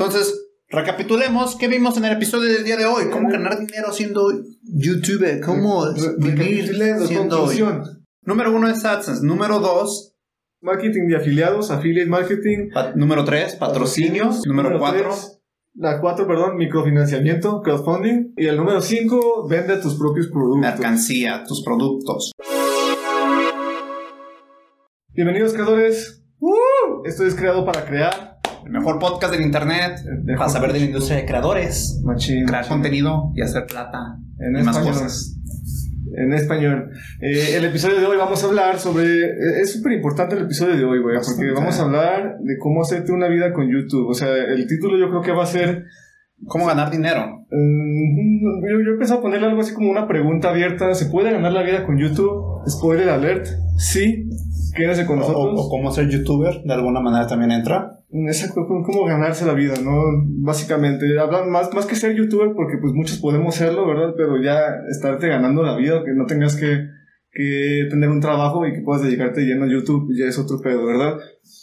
Entonces, recapitulemos qué vimos en el episodio del día de hoy. Cómo ganar dinero siendo youtuber. Cómo vivir siendo... Número uno es AdSense. Número dos... Marketing de afiliados, affiliate marketing. número tres, patrocinios. Número, cuatro... la cuatro, perdón, microfinanciamiento, crowdfunding. Y el número cinco, vende tus propios productos. Mercancía, tus productos. Bienvenidos creadores. ¡Uh! Esto es creado para crear. El mejor podcast del internet. para saber de la industria de creadores. crear contenido y hacer plata. En y más cosas. En español. Eh, el episodio de hoy vamos a hablar sobre. Eh, es súper importante el episodio de hoy, güey. Porque vamos a hablar de cómo hacerte una vida con YouTube. O sea, el título yo creo que va a ser. ¿Cómo ganar dinero? Mm, yo, yo empecé a ponerle algo así como una pregunta abierta. ¿Se puede ganar la vida con YouTube? Spoiler alert. Sí. Quédese con nosotros. O, cómo ser youtuber, de alguna manera también entra. Exacto, cómo ganarse la vida, ¿no? Básicamente, hablan más, más que ser youtuber, porque pues muchos podemos serlo, ¿verdad? Pero ya estarte ganando la vida, que no tengas que, que tener un trabajo y que puedas dedicarte lleno a YouTube, ya es otro pedo, ¿verdad?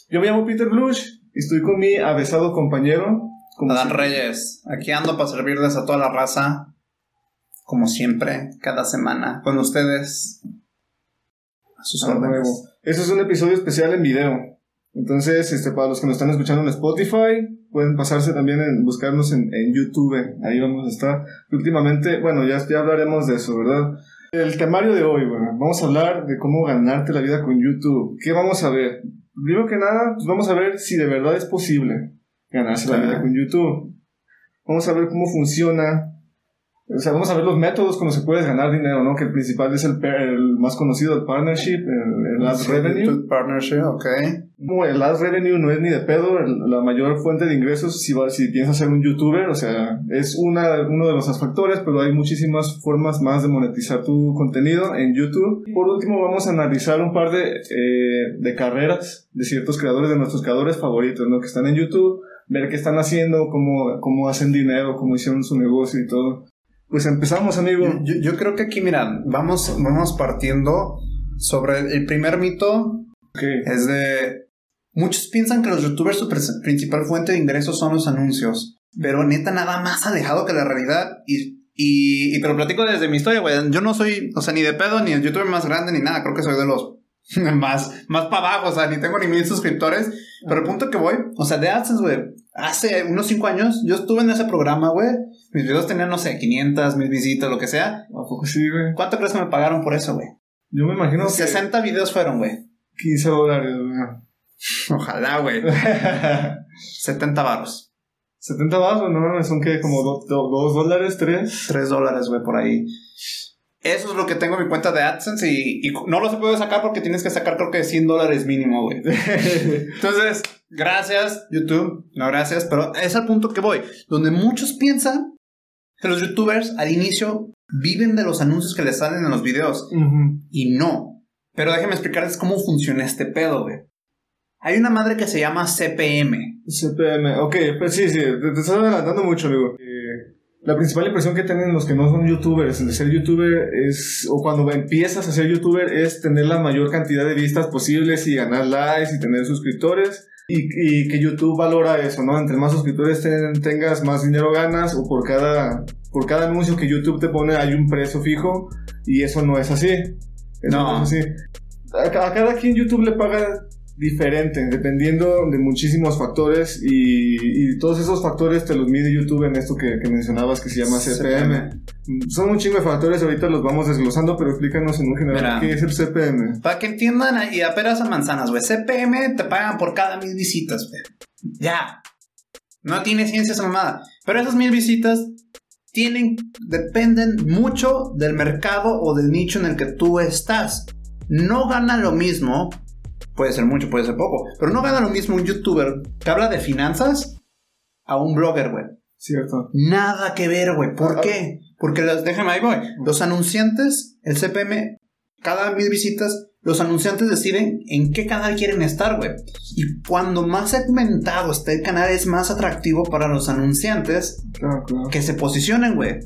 Yo me llamo Peter Blush y estoy con mi avesado compañero. Adán Reyes, aquí ando para servirles a toda la raza, como siempre, cada semana, con ustedes. A sus órdenes. Este es un episodio especial en video. Entonces, este, para los que nos están escuchando en Spotify, pueden pasarse también en buscarnos en, YouTube. Ahí vamos a estar. Últimamente, bueno, ya, ya hablaremos de eso, ¿verdad? El temario de hoy, bueno, vamos a hablar de cómo ganarte la vida con YouTube. ¿Qué vamos a ver? Primero que nada, pues vamos a ver si de verdad es posible ganarse la vida con YouTube. Vamos a ver cómo funciona, o sea, vamos a ver los métodos con los que puedes ganar dinero, ¿no? Que el principal es el, el más conocido, el partnership, el, el ad revenue. Partnership, ok. Como el ad revenue no es ni de pedo la mayor fuente de ingresos si, si piensas ser un youtuber, o sea, es una, uno de los factores, pero hay muchísimas formas más de monetizar tu contenido en YouTube. Por último, vamos a analizar un par de, eh, de carreras de ciertos creadores, de nuestros creadores favoritos, ¿no? Que están en YouTube, ver qué están haciendo, cómo, cómo hacen dinero, cómo hicieron su negocio y todo. Pues empezamos, amigo. Yo, creo que aquí, mira, vamos, vamos partiendo sobre el primer mito. Es de. Muchos piensan que los youtubers su principal fuente de ingresos son los anuncios. Pero neta, nada más alejado que la realidad. Y, y, te lo platico desde mi historia, güey. Yo no soy, o sea, ni de pedo, ni el youtuber más grande, ni nada. Creo que soy de los más, más para abajo, o sea, ni tengo ni mil suscriptores. Pero el punto que voy, o sea, de AdSense, güey, hace unos cinco años yo estuve en ese programa, güey. Mis videos tenían, no sé, 500, mil visitas, lo que sea. ¿A poco sí, güey? ¿Cuánto crees que me pagaron por eso, güey? Yo me imagino 60 videos fueron, güey. 15 dólares, güey. Ojalá, güey. 70 baros. 70 baros, no, son que como 2 dólares, 3. 3 dólares, güey, por ahí. Eso es lo que tengo en mi cuenta de AdSense y, no lo se puede sacar porque tienes que sacar creo que 100 dólares mínimo, güey. Entonces, gracias YouTube, no gracias, pero es al punto que voy, donde muchos piensan que los youtubers al inicio viven de los anuncios que les salen en los videos y no. Pero déjenme explicarles cómo funciona este pedo, güey. Hay una madre que se llama CPM. CPM, ok, pues sí, sí, te, te estás adelantando mucho, amigo. Eh, la principal impresión que tienen los que no son youtubers de ser youtuber es, o cuando empiezas a ser youtuber, es tener la mayor cantidad de vistas posibles y ganar likes y tener suscriptores. Y, y que YouTube valora eso, ¿no? Entre más suscriptores tengas, más dinero ganas, o por cada, por cada anuncio que YouTube te pone hay un precio fijo, y eso no es así. no. es así. A, a cada quien YouTube le paga diferente, dependiendo de muchísimos factores y, todos esos factores te los mide YouTube en esto que, mencionabas que se llama CPM. Son un chingo de factores, ahorita los vamos desglosando, pero explícanos en un general qué es el CPM. Para que entiendan y apenas a manzanas, güey. CPM te pagan por cada mil visitas, güey. Ya. No tiene ciencia esa mamada. Pero esas mil visitas tienen, dependen mucho del mercado o del nicho en el que tú estás. No gana lo mismo Puede ser mucho, puede ser poco. Pero no gana lo mismo un youtuber que habla de finanzas a un blogger, güey. Cierto. Nada que ver, güey. ¿Por ah, qué? Porque los, déjame ahí, voy. Los anunciantes, el CPM, cada mil visitas, los anunciantes deciden en qué canal quieren estar, güey. Y cuando más segmentado esté el canal, es más atractivo para los anunciantes que se posicionen, güey.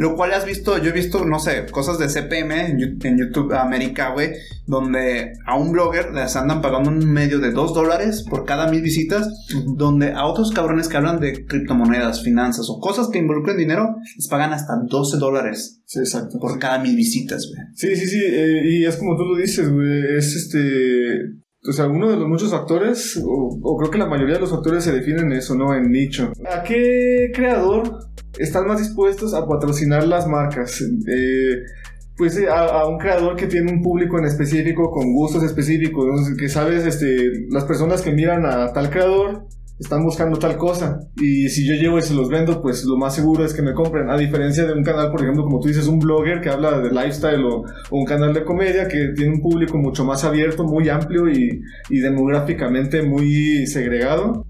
Lo cual has visto, yo he visto, no sé, cosas de CPM en, YouTube América, güey, donde a un blogger les andan pagando un medio de 2 dólares por cada mil visitas, donde a otros cabrones que hablan de criptomonedas, finanzas o cosas que involucren dinero, les pagan hasta 12 dólares. Sí, exacto. Por cada mil visitas, güey. Sí, sí, sí, eh, y es como tú lo dices, güey, es este o sea, uno de los muchos factores, o, creo que la mayoría de los factores se definen eso, ¿no? En nicho. ¿A qué creador están más dispuestos a patrocinar las marcas? Eh, pues eh, a, un creador que tiene un público en específico, con gustos específicos, que sabes, este, las personas que miran a tal creador están buscando tal cosa. Y si yo llevo y se los vendo, pues lo más seguro es que me compren. A diferencia de un canal, por ejemplo, como tú dices, un blogger que habla de lifestyle o, un canal de comedia que tiene un público mucho más abierto, muy amplio y, demográficamente muy segregado.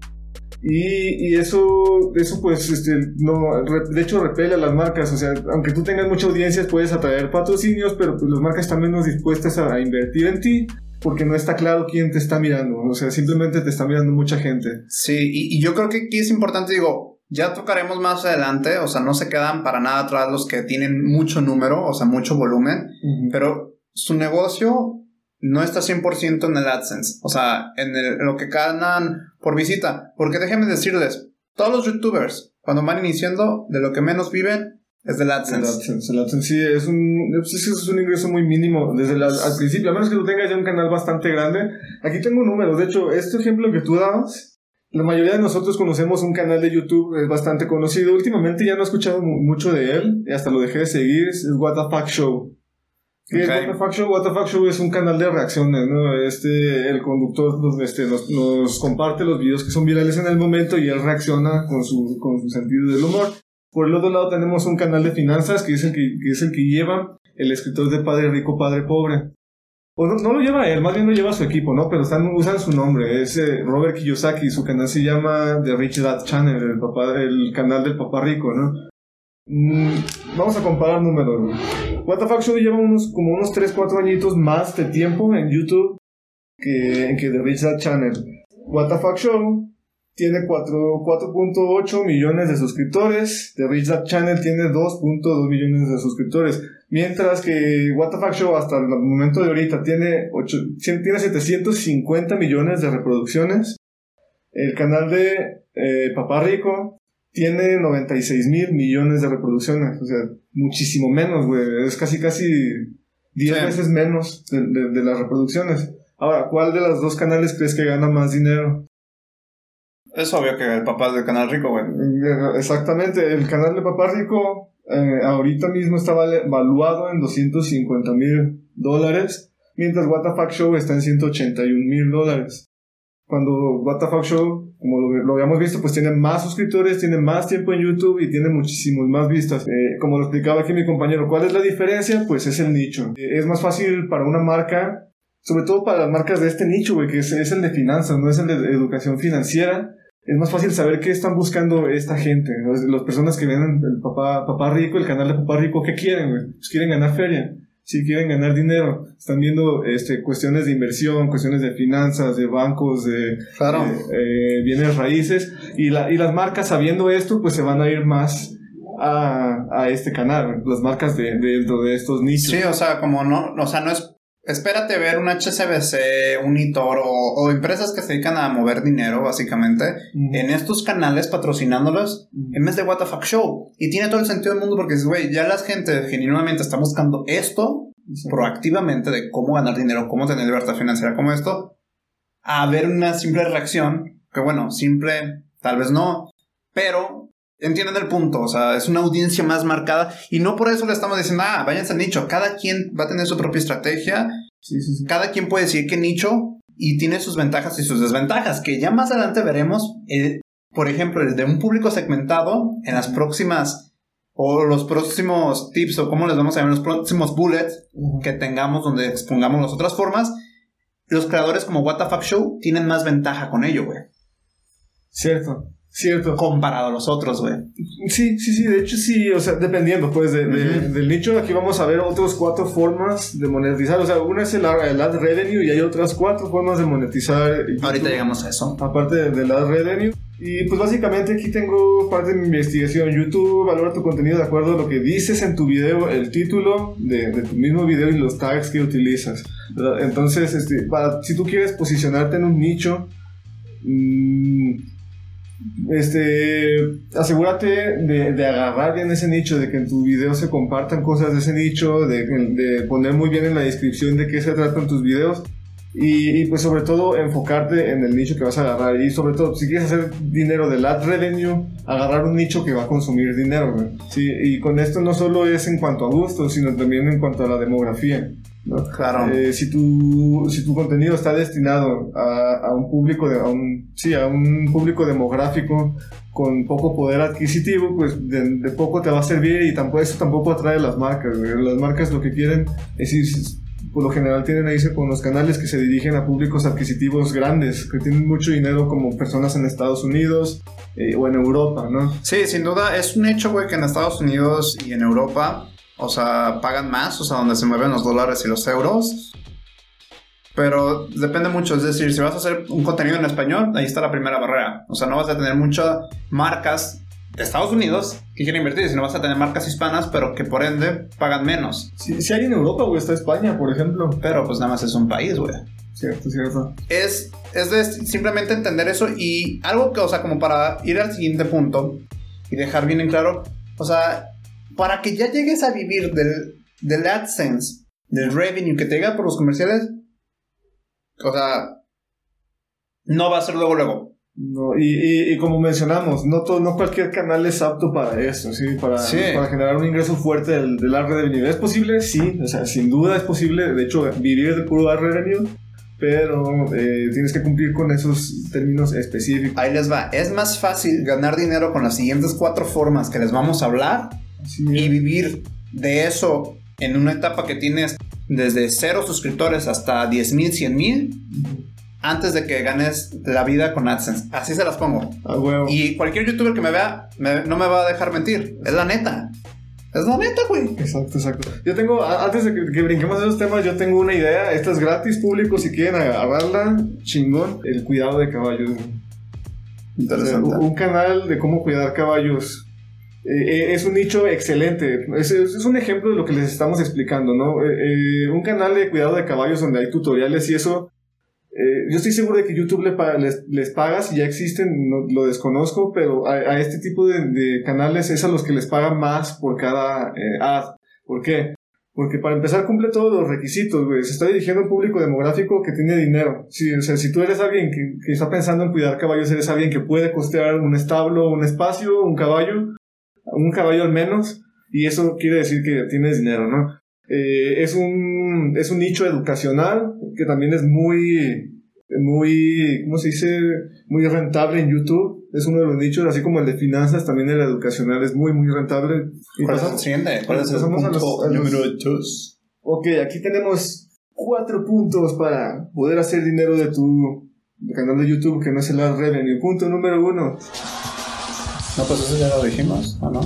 Y, eso, eso pues, este, no, de hecho repele a las marcas, o sea, aunque tú tengas mucha audiencia puedes atraer patrocinios, pero pues las marcas están menos dispuestas a invertir en ti porque no está claro quién te está mirando. O sea, simplemente te está mirando mucha gente. Sí, y, yo creo que aquí es importante, digo, ya tocaremos más adelante, o sea, no se quedan para nada atrás los que tienen mucho número, o sea, mucho volumen, pero su negocio no está 100% en el AdSense, o sea, en, lo que ganan por visita, porque déjenme decirles, todos los youtubers, cuando van iniciando, de lo que menos viven es del AdSense. El AdSense, sí, es un, es un ingreso muy mínimo desde el, al principio, a menos que tú tengas ya un canal bastante grande. Aquí tengo números, de hecho, este ejemplo que tú dabas, la mayoría de nosotros conocemos un canal de YouTube, es bastante conocido. Últimamente ya no he escuchado mucho de él, hasta lo dejé de seguir, es What the Fuck Show. ¿Qué es What the Fuck Show? What the Fuck Show es un canal de reacciones, ¿no? Este, el conductor nos, este, nos, nos comparte los videos que son virales en el momento y él reacciona con su, con su sentido del humor. Por el otro lado tenemos un canal de finanzas que es el que, es el que lleva el escritor de Padre Rico, Padre Pobre. O no, lo lleva él, más bien lo lleva su equipo, ¿no? Pero están, usan su nombre, es eh, Robert Kiyosaki, su canal se llama The Rich Dad Channel, el, papá, el canal del papá rico, ¿no? Mm, vamos a comparar números. What the Fuck Show lleva unos, como unos 3, 4 añitos más de tiempo en YouTube que, que The Rich Dad Channel. What the Fuck Show tiene 4.8 millones de suscriptores. The Rich Dad Channel tiene 2.2 millones de suscriptores. Mientras que What the Fuck Show hasta el momento de ahorita tiene, 8, tiene 750 millones de reproducciones. El canal de eh, Papá Rico tiene 96 mil millones de reproducciones. O sea, muchísimo menos, güey. Es casi, casi 10 veces menos de las reproducciones. Ahora, ¿cuál de los dos canales crees que gana más dinero? Es obvio que el papá es del canal rico, güey. Exactamente, el canal de papá rico eh, ahorita mismo está valuado en 250 mil dólares, mientras WTF Show está en 181 mil dólares. Cuando WTF Show, como lo, habíamos visto, pues tiene más suscriptores, tiene más tiempo en YouTube y tiene muchísimas más vistas. Eh, como lo explicaba aquí mi compañero, ¿cuál es la diferencia? Pues es el nicho. Eh, es más fácil para una marca sobre todo para las marcas de este nicho, güey, que es, es, el de finanzas, no es el de educación financiera, es más fácil saber qué están buscando esta gente, las personas que ven el papá, papá rico, el canal de papá rico, ¿qué quieren? Pues quieren ganar feria, si quieren ganar dinero, están viendo este, cuestiones de inversión, cuestiones de finanzas, de bancos, de, eh, bienes raíces, y, la, y las marcas sabiendo esto, pues se van a ir más a, a este canal, las marcas de, dentro de estos nichos. Sí, o sea, como no, o sea, no es espérate ver un HSBC, un Itor o, empresas que se dedican a mover dinero, básicamente, en estos canales patrocinándolos en vez de Fuck Show. Y tiene todo el sentido del mundo porque, güey, ya la gente genuinamente está buscando esto proactivamente de cómo ganar dinero, cómo tener libertad financiera como esto, a ver una simple reacción, que bueno, simple, tal vez no, pero entienden el punto, o sea, es una audiencia más marcada y no por eso le estamos diciendo, ah, váyanse al nicho, cada quien va a tener su propia estrategia, cada quien puede decir qué nicho y tiene sus ventajas y sus desventajas, que ya más adelante veremos, eh, por ejemplo, el de un público segmentado en las próximas o los próximos tips o cómo les vamos a llamar, los próximos bullets que tengamos donde expongamos las otras formas, los creadores como What Show tienen más ventaja con ello, güey. Cierto. Cierto. Comparado a los otros, güey. Sí, sí, sí, de hecho sí, o sea, dependiendo pues de, del nicho, aquí vamos a ver otras cuatro formas de monetizar, o sea, una es el, ad revenue y hay otras cuatro formas de monetizar. Ahorita llegamos a eso. Aparte del ad revenue. Y pues básicamente aquí tengo parte de mi investigación. YouTube valora tu contenido de acuerdo a lo que dices en tu video, el título de, de tu mismo video y los tags que utilizas. Entonces, este, para, si tú quieres posicionarte en un nicho, mmm, este, asegúrate de, agarrar bien ese nicho, de que en tu video se compartan cosas de ese nicho, de, poner muy bien en la descripción de qué se tratan tus videos y, pues sobre todo enfocarte en el nicho que vas a agarrar y sobre todo si quieres hacer dinero del ad revenue, agarrar un nicho que va a consumir dinero, Sí, y con esto no solo es en cuanto a gusto, sino también en cuanto a la demografía. Claro. Eh, si, tu, si tu contenido está destinado a, a un público de, a un, sí, a un público demográfico con poco poder adquisitivo, pues de, poco te va a servir y tampoco, eso tampoco atrae las marcas. Las marcas lo que quieren es ir, por lo general tienen ahí con los canales que se dirigen a públicos adquisitivos grandes, que tienen mucho dinero como personas en Estados Unidos eh, o en Europa, ¿no? Sí, sin duda es un hecho, güey, que en Estados Unidos y en Europa o sea, pagan más, o sea, donde se mueven los dólares y los euros. Pero depende mucho, es decir, si vas a hacer un contenido en español, ahí está la primera barrera. O sea, no vas a tener muchas marcas de Estados Unidos que quieren invertir, sino vas a tener marcas hispanas, pero que por ende pagan menos. Si, hay en Europa, güey, está España, por ejemplo. Pero pues nada más es un país, güey. Cierto, cierto. Es, es de simplemente entender eso y algo que, o sea, como para ir al siguiente punto y dejar bien en claro, o sea, para que ya llegues a vivir del, del AdSense, del revenue que te llega por los comerciales, o sea, no va a ser luego luego. No, y, y, como mencionamos, no, todo, no cualquier canal es apto para eso, ¿sí? Para, para generar un ingreso fuerte del, del ad revenue. ¿Es posible? Sí, o sea, sin duda es posible. De hecho, vivir de puro ad revenue, pero eh, tienes que cumplir con esos términos específicos. Ahí les va. Es más fácil ganar dinero con las siguientes cuatro formas que les vamos a hablar y vivir de eso en una etapa que tienes desde cero suscriptores hasta 10 mil, 100 mil, antes de que ganes la vida con AdSense. Así se las pongo. Y cualquier youtuber que me vea no me va a dejar mentir. Es la neta. Es la neta, güey. Exacto, exacto. Yo tengo, antes de que, brinquemos esos temas, yo tengo una idea. Esta es gratis, público, si quieren agarrarla, chingón. El cuidado de caballos. Interesante. un canal de cómo cuidar caballos eh, es un nicho excelente. Es, un ejemplo de lo que les estamos explicando, ¿no? Eh, eh, un canal de cuidado de caballos donde hay tutoriales y eso. yo estoy seguro de que YouTube les, les, paga si ya existen, no, lo desconozco, pero a, este tipo de, canales es a los que les pagan más por cada ad. ¿Por qué? Porque para empezar cumple todos los requisitos, güey. Se está dirigiendo a un público demográfico que tiene dinero. Si, si tú eres alguien que, que, está pensando en cuidar caballos, eres alguien que puede costear un establo, un espacio, un caballo, un caballo al menos, y eso quiere decir que tienes dinero, ¿no? Eh, es, un, es un nicho educacional que también es muy, muy, ¿cómo se dice? Muy rentable en YouTube. Es uno de los nichos, así como el de finanzas, también el educacional es muy, muy rentable. Y ¿Cuál pasamos, es ¿Cuál es el punto número dos? Ok, aquí tenemos cuatro puntos para poder hacer dinero de tu canal de YouTube, que no es el ad revenue. Punto número uno no, pues eso ya lo dijimos, ¿o no?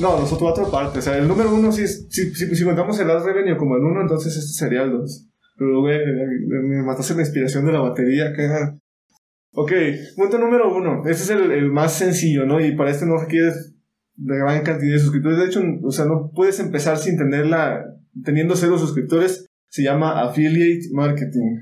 No, nosotros otra parte. O sea, el número uno, si, si, si, contamos el ad revenue como el uno, entonces este sería el dos. Pero, güey, me mataste la inspiración de la batería, que Ok, punto número uno. Este es el, el, más sencillo, ¿no? Y para este no requieres de gran cantidad de suscriptores. De hecho, o sea, no puedes empezar sin tenerla, teniendo cero suscriptores. Se llama affiliate marketing.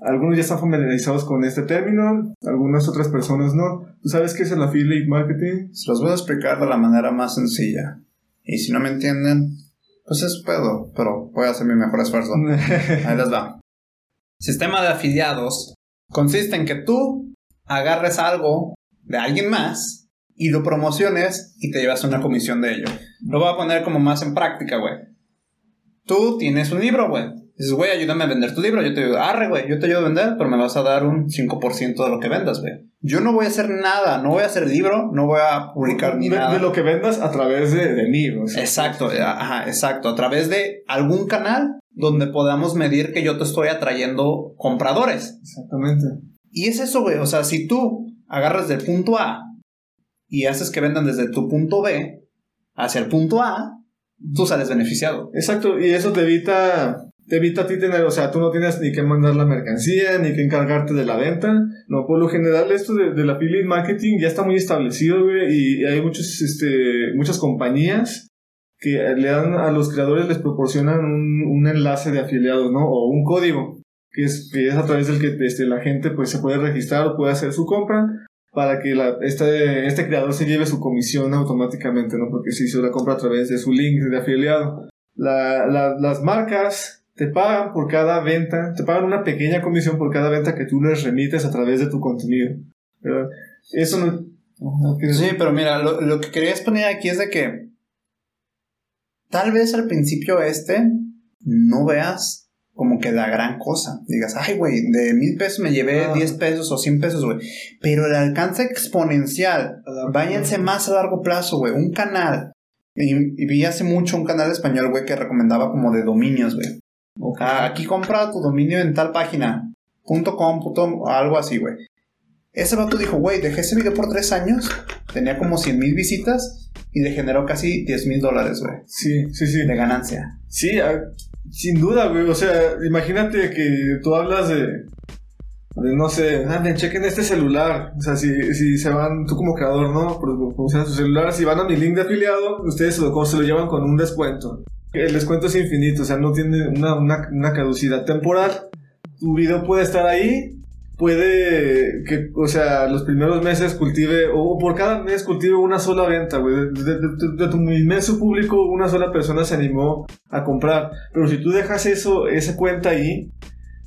Algunos ya están familiarizados con este término, algunas otras personas no. ¿Tú sabes qué es el affiliate marketing? Se los voy a explicar de la manera más sencilla. Y si no me entienden, pues es pedo, pero voy a hacer mi mejor esfuerzo. Ahí les va. Sistema de afiliados consiste en que tú agarres algo de alguien más y lo promociones y te llevas una comisión de ello. Lo voy a poner como más en práctica, güey. Tú tienes un libro, güey Dices, güey, ayúdame a vender tu libro. Yo te digo, arre, güey, yo te ayudo a vender, pero me vas a dar un 5% de lo que vendas, güey. Yo no voy a hacer nada, no voy a hacer libro, no voy a publicar ni nada. De lo que vendas a través de, de mí, Exacto, ajá, exacto. A través de algún canal donde podamos medir que yo te estoy atrayendo compradores. Exactamente. Y es eso, güey. O sea, si tú agarras del punto A y haces que vendan desde tu punto B hacia el punto A, tú sales beneficiado. Exacto, y eso te evita te evita a ti tener, o sea, tú no tienes ni que mandar la mercancía, ni que encargarte de la venta. No, por lo general esto de, del affiliate marketing ya está muy establecido, güey, y hay muchos, este, muchas compañías que le dan a los creadores, les proporcionan un, un enlace de afiliados, ¿no? O un código, que es, a través del que este, la gente pues se puede registrar o puede hacer su compra para que la, este, este creador se lleve su comisión automáticamente, ¿no? Porque se la compra a través de su link de afiliado. La, las marcas te pagan por cada venta, te pagan una pequeña comisión por cada venta que tú les remites a través de tu contenido. Eso no... Sí, pero mira, lo, lo que querías poner aquí es de que tal vez al principio este no veas como que la gran cosa. Digas, ay, güey, de mil pesos me llevé ah. diez pesos o cien pesos, güey. Pero el alcance exponencial, váyanse más a largo plazo, güey. Un canal. Y, y, vi hace mucho un canal español, güey, que recomendaba como de dominios, güey. Ah, aquí compra tu dominio en tal página. Punto .com, algo así, güey. Ese vato dijo, güey, dejé ese video por tres años, tenía como 100 mil visitas y le generó casi 10 mil dólares, güey. Sí, sí, sí. De ganancia. Sí, ah, sin duda, güey. O sea, imagínate que tú hablas de, de no sé, anden, chequen este celular. O sea, si, si se van, tú como creador, ¿no? sea su celular, si van a mi link de afiliado, ustedes se lo, se lo llevan con un descuento. El descuento es infinito, o sea, no tiene una, una, una caducidad temporal. Tu video puede estar ahí, puede que, o sea, los primeros meses cultive, o por cada mes cultive una sola venta, güey. De, tu inmenso público, una sola persona se animó a comprar. Pero si tú dejas eso, esa cuenta ahí,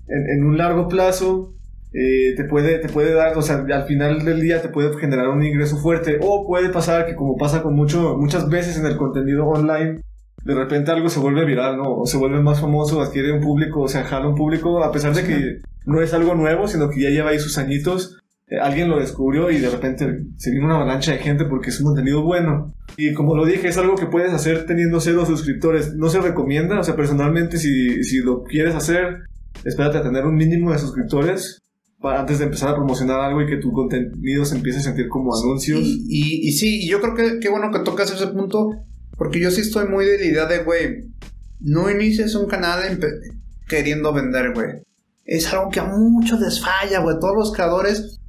en, en un largo plazo, eh, te, puede, te puede dar, o sea, al final del día te puede generar un ingreso fuerte. O puede pasar que, como pasa con mucho, muchas veces en el contenido online, de repente algo se vuelve viral, ¿no? O se vuelve más famoso, adquiere un público, o sea, jala un público, a pesar de que no es algo nuevo, sino que ya lleva ahí sus añitos. Eh, alguien lo descubrió y de repente se viene una avalancha de gente porque es un contenido bueno. Y como lo dije, es algo que puedes hacer teniendo cero suscriptores. No se recomienda, o sea, personalmente, si, si lo quieres hacer, espérate a tener un mínimo de suscriptores para, antes de empezar a promocionar algo y que tu contenido se empiece a sentir como anuncios. Y, y, y sí, yo creo que qué bueno que tocas ese punto porque yo sí estoy muy de la idea de, güey, no inicies un canal queriendo vender, güey. Es algo que a muchos les falla, güey. Todos los creadores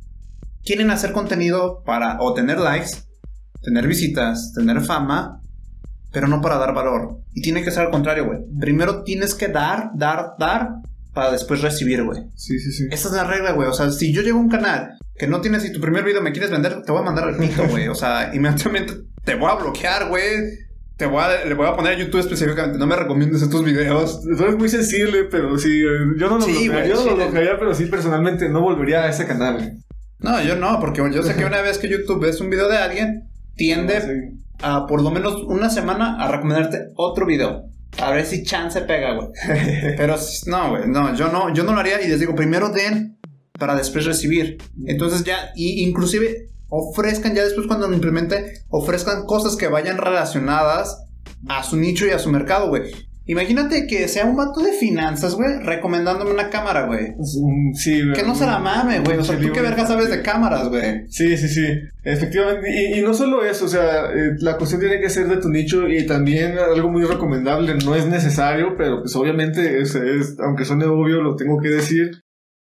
quieren hacer contenido para o tener likes, tener visitas, tener fama, pero no para dar valor. Y tiene que ser al contrario, güey. Primero tienes que dar, dar, dar, para después recibir, güey. Sí, sí, sí. Esa es la regla, güey. O sea, si yo llego a un canal que no tienes y tu primer video me quieres vender, te voy a mandar al pito, güey. O sea, inmediatamente te voy a bloquear, güey te voy a, le voy a poner a YouTube específicamente. No me recomiendes estos videos. Eso es muy sensible, pero sí. Yo no lo sí, yo no lo bloquearía, pero sí, personalmente no volvería a ese canal. No, yo no, porque yo sé que una vez que YouTube ves un video de alguien, tiende a por lo menos una semana a recomendarte otro video. A ver si chance pega, güey. Pero no, güey, no, yo no, yo no lo haría y les digo, primero den para después recibir. Entonces ya, y inclusive ofrezcan ya después cuando lo implemente, ofrezcan cosas que vayan relacionadas a su nicho y a su mercado, güey. Imagínate que sea un vato de finanzas, güey, recomendándome una cámara, güey. Sí, güey. Que no se la mame, güey. O sea, tú qué verga sabes de cámaras, güey. Sí, sí, sí. Efectivamente. Y, no solo eso, o sea, eh, la cuestión tiene que ser de tu nicho y también algo muy recomendable. No es necesario, pero pues obviamente, es, aunque suene obvio, lo tengo que decir.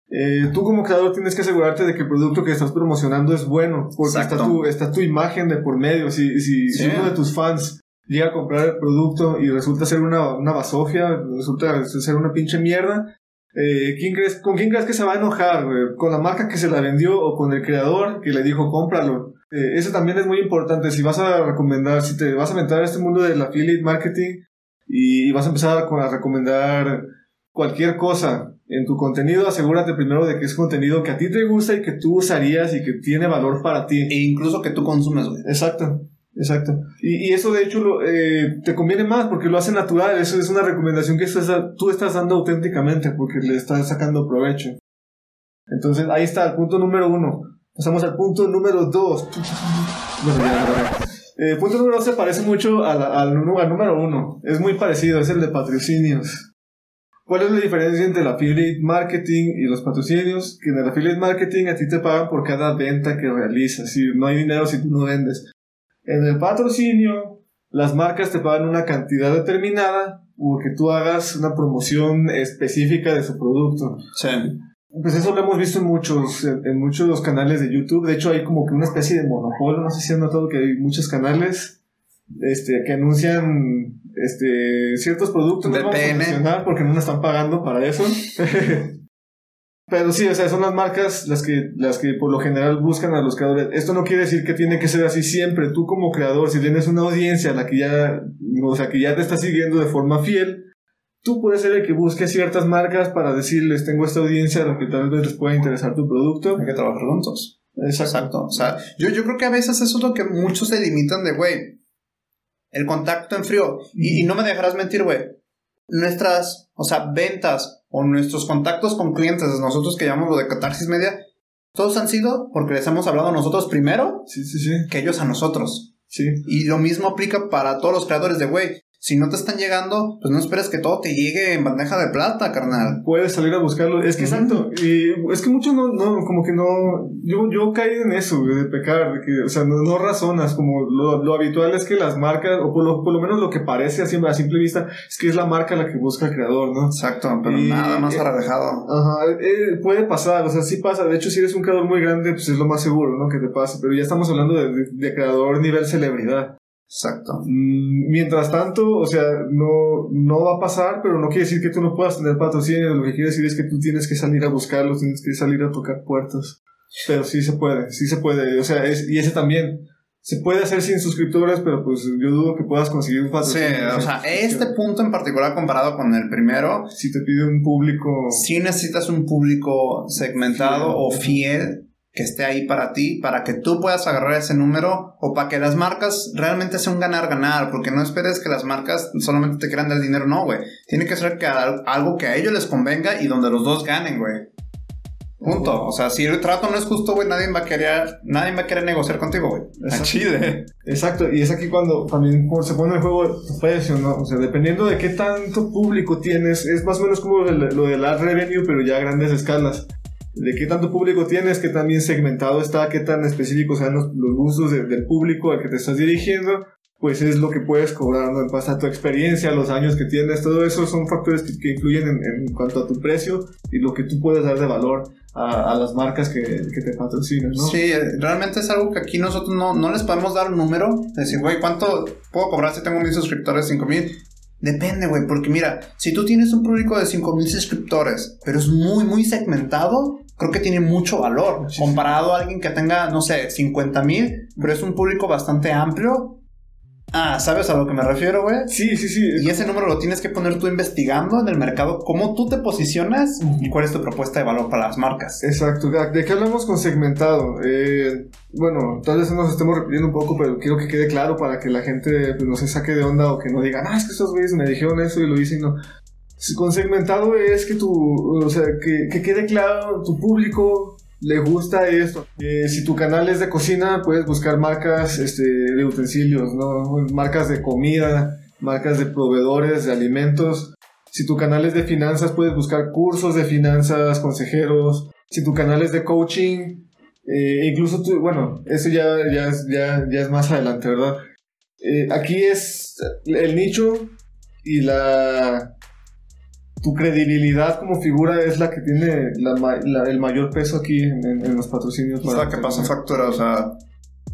Eh, tú como creador tienes que asegurarte de que el producto que estás promocionando es bueno, porque está tu, está tu imagen de por medio. Si, si, si, uno de tus fans llega a comprar el producto y resulta ser una, una basofia, resulta ser una pinche mierda, eh, ¿quién crees, ¿con quién crees que se va a enojar? ¿Con la marca que se la vendió o con el creador que le dijo cómpralo? Eh, eso también es muy importante. Si vas a recomendar, si te vas a meter a este mundo del affiliate marketing y, vas a empezar a recomendar cualquier cosa en tu contenido, asegúrate primero de que es contenido que a ti te gusta y que tú usarías y que tiene valor para ti. E incluso que tú consumes, güey. Exacto, exacto. Y, eso de hecho eh, te conviene más porque lo hace natural. Eso es una recomendación que tú estás dando auténticamente porque le estás sacando provecho. Entonces ahí está el punto número uno. Pasamos al punto número dos. Bueno, El eh, punto número dos se parece mucho al, al, al número uno. Es muy parecido, es el de patrocinios. ¿Cuál es la diferencia entre el affiliate marketing y los patrocinios? Que en el affiliate marketing a ti te pagan por cada venta que realizas. Y no hay dinero si tú no vendes. En el patrocinio, las marcas te pagan una cantidad determinada porque tú hagas una promoción específica de su producto. Sí. Pues eso lo hemos visto en muchos, en, muchos canales de YouTube. De hecho, hay como que una especie de monopolio. No sé si han notado que hay muchos canales este, que anuncian este, ciertos productos. No vamos a mencionar porque no nos están pagando para eso. Pero sí, o sea, son las marcas las que, las que por lo general buscan a los creadores. Esto no quiere decir que tiene que ser así siempre. Tú como creador, si tienes una audiencia a la que ya, o sea, que ya te está siguiendo de forma fiel, tú puedes ser el que busque ciertas marcas para decirles, tengo esta audiencia a la que tal vez les pueda interesar tu producto. Hay que trabajar juntos. Exacto. O sea, yo, yo creo que a veces eso es lo que muchos se limitan de, güey, el contacto en frío. Y, no me dejarás mentir, güey. Nuestras, o sea, ventas o nuestros contactos con clientes, nosotros que llamamos lo de Catarsis Media, todos han sido porque les hemos hablado a nosotros primero sí, sí, sí. que ellos a nosotros. Sí. Y lo mismo aplica para todos los creadores de, güey, si no te están llegando, pues no esperes que todo te llegue en bandeja de plata, carnal. Puedes salir a buscarlo. Es que exacto. Y es que muchos no, no, como que no. Yo, yo caí en eso, de pecar, de que, o sea, no, no razonas. Como lo, lo, habitual es que las marcas, o por lo, por lo menos lo que parece así a simple vista, es que es la marca la que busca el creador, ¿no? Exacto, pero nada más eh, arrejado. Ajá, eh, puede pasar, o sea, sí pasa. De hecho, si eres un creador muy grande, pues es lo más seguro, ¿no? Que te pase. Pero ya estamos hablando de, de creador nivel celebridad. Exacto. Mm, mientras tanto, o sea, no, no va a pasar, pero no quiere decir que tú no puedas tener patrocinio. Lo que quiere decir es que tú tienes que salir a buscarlos, tienes que salir a tocar puertas. Pero sí se puede, sí se puede. O sea, es, y ese también. Se puede hacer sin suscriptores, pero pues yo dudo que puedas conseguir un patrocinio. Sí, o sea, este punto en particular comparado con el primero. Si te pide un público. Si necesitas un público segmentado o fiel que esté ahí para ti, para que tú puedas agarrar ese número o para que las marcas realmente sea un ganar-ganar, porque no esperes que las marcas solamente te quieran dar dinero, no, güey. Tiene que ser que algo que a ellos les convenga y donde los dos ganen, güey. Punto. O sea, si el trato no es justo, güey, nadie va a querer, nadie va a querer negociar contigo, güey. Es chide. Exacto. Y es aquí cuando también se pone en juego tu precio, ¿no? O sea, dependiendo de qué tanto público tienes, es más o menos como lo del ad revenue, pero ya a grandes escalas de qué tanto público tienes, qué tan bien segmentado está, qué tan específicos sean los, gustos del público al que te estás dirigiendo, pues es lo que puedes cobrar, ¿no? En base a tu experiencia, los años que tienes, todo eso son factores que, influyen en, cuanto a tu precio y lo que tú puedes dar de valor a, las marcas que, que, te patrocinan, ¿no? Sí, realmente es algo que aquí nosotros no, no les podemos dar un número, decir, güey, ¿cuánto puedo cobrar si tengo mil suscriptores, cinco mil? Depende, güey, porque mira, si tú tienes un público de 5000 suscriptores, pero es muy, muy segmentado, creo que tiene mucho valor. Comparado a alguien que tenga, no sé, 50 mil, pero es un público bastante amplio. Ah, ¿sabes a lo que me refiero, güey? Sí, sí, sí. Y ese número lo tienes que poner tú investigando en el mercado, cómo tú te posicionas y cuál es tu propuesta de valor para las marcas. Exacto. ¿De qué hablamos con segmentado? Eh, bueno, tal vez nos estemos repitiendo un poco, pero quiero que quede claro para que la gente pues, no se saque de onda o que no diga, ah, es que estos güeyes me dijeron eso y lo hice y no. Con segmentado es que tu, o sea, que, que quede claro, tu público le gusta esto. Eh, si tu canal es de cocina, puedes buscar marcas este, de utensilios, ¿no? Marcas de comida, marcas de proveedores de alimentos. Si tu canal es de finanzas, puedes buscar cursos de finanzas, consejeros. Si tu canal es de coaching, eh, incluso tú, bueno, eso ya, ya, ya, ya es más adelante, ¿verdad? Eh, aquí es el nicho y la tu credibilidad como figura es la que tiene el mayor peso aquí en, los patrocinios. O sea, que pasa factura, o sea,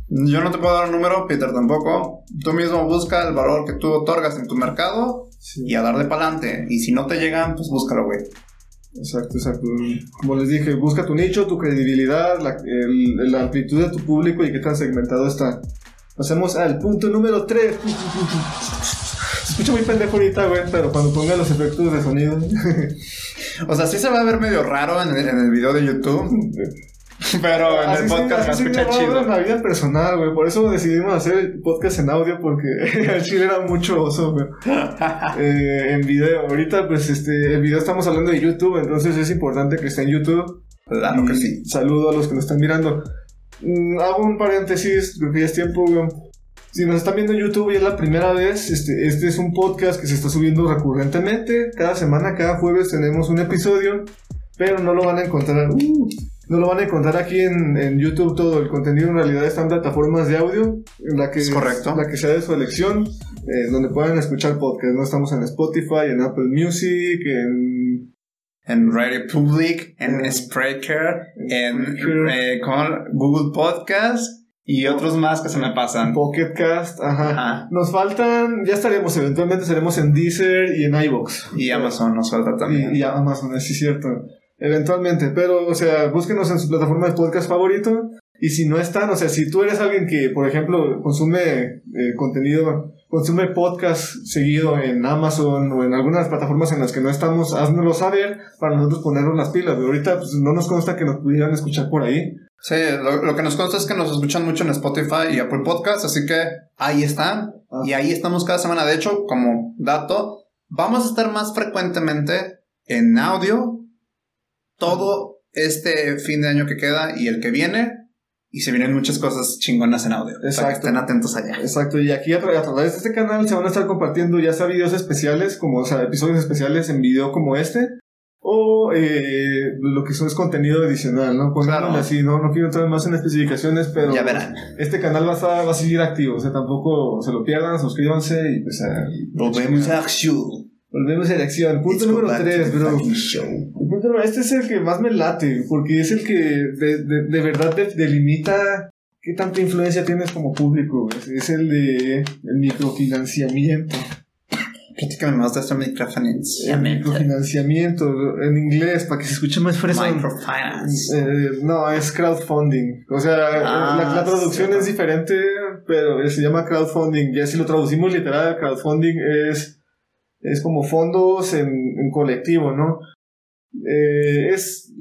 yo no te puedo dar un número, Peter tampoco. Tú mismo busca el valor que tú otorgas en tu mercado y a darle para adelante. Y si no te llegan, pues búscalo, güey. Exacto, exacto. Como les dije, busca tu nicho, tu credibilidad, la, la amplitud de tu público y qué tan segmentado está. Pasemos al punto número 3 escucha muy pendejo ahorita, güey, pero cuando ponga los efectos de sonido. o sea, sí se va a ver medio raro en el, en el video de YouTube. Pero en el podcast se escucha chido. En la vida personal, güey. Por eso decidimos hacer el podcast en audio, porque el chile era mucho oso, güey. Eh, en video. Ahorita, pues, este, el video estamos hablando de YouTube, entonces es importante que esté en YouTube. Claro que sí. Saludo a los que nos están mirando. Mm, hago un paréntesis, creo que ya es tiempo, güey Si nos están viendo en YouTube y es la primera vez, este, este es un podcast que se está subiendo recurrentemente. Cada semana, cada jueves tenemos un episodio, pero no lo van a encontrar. Uh, no lo van a encontrar aquí en, YouTube todo. El contenido en realidad está en plataformas de audio, en la que, es correcto. La que sea de su elección, eh, donde puedan escuchar podcast. No estamos en Spotify, en Apple Music, en en Radio Public, en Spreaker, en eh, Google Podcast y otros más que se me pasan. Pocket Cast, ajá. Nos faltan, ya estaremos, eventualmente estaremos en Deezer y en iBox. Y Amazon nos falta también. Y, y Amazon, sí es cierto. Eventualmente, pero, o sea, búsquenos en su plataforma de podcast favorito. Y si no están, o sea, si tú eres alguien que, por ejemplo, consume eh, contenido, consume podcast seguido en Amazon o en algunas plataformas en las que no estamos, háznoslo saber para nosotros ponernos las pilas. Pero ahorita pues, no nos consta que nos pudieran escuchar por ahí. Sí, lo, que nos consta es que nos escuchan mucho en Spotify y Apple Podcast, así que ahí están. Ah. Y ahí estamos cada semana. De hecho, como dato, vamos a estar más frecuentemente en audio todo este fin de año que queda y el que viene. Y se vienen muchas cosas chingonas en audio. Exacto. Para que estén atentos allá. Exacto. Y aquí a, través de este canal se van a estar compartiendo ya sea videos especiales, como o sea, episodios especiales en video como este. O eh, lo que son es contenido adicional, ¿no? claro. así, ¿no? No quiero entrar más en especificaciones, pero... Ya verán. Este canal va a, va a seguir activo, o sea, tampoco se lo pierdan, suscríbanse y pues... Volvemos a acción. Volvemos a la acción. Punto número 3, bro. Punto este es el que más me late, porque es el que de, de, de verdad delimita qué tanta influencia tienes como público. Es, el de el microfinanciamiento. Platícame más de este microfinanciamiento. Microfinanciamiento, en inglés, para que se escuche más fresco. Microfinance. Eh, no, es crowdfunding. O sea, ah, la, la, traducción es diferente, pero se llama crowdfunding. Ya si lo traducimos literal, crowdfunding es es como fondos en, en colectivo, ¿no? Eh, es,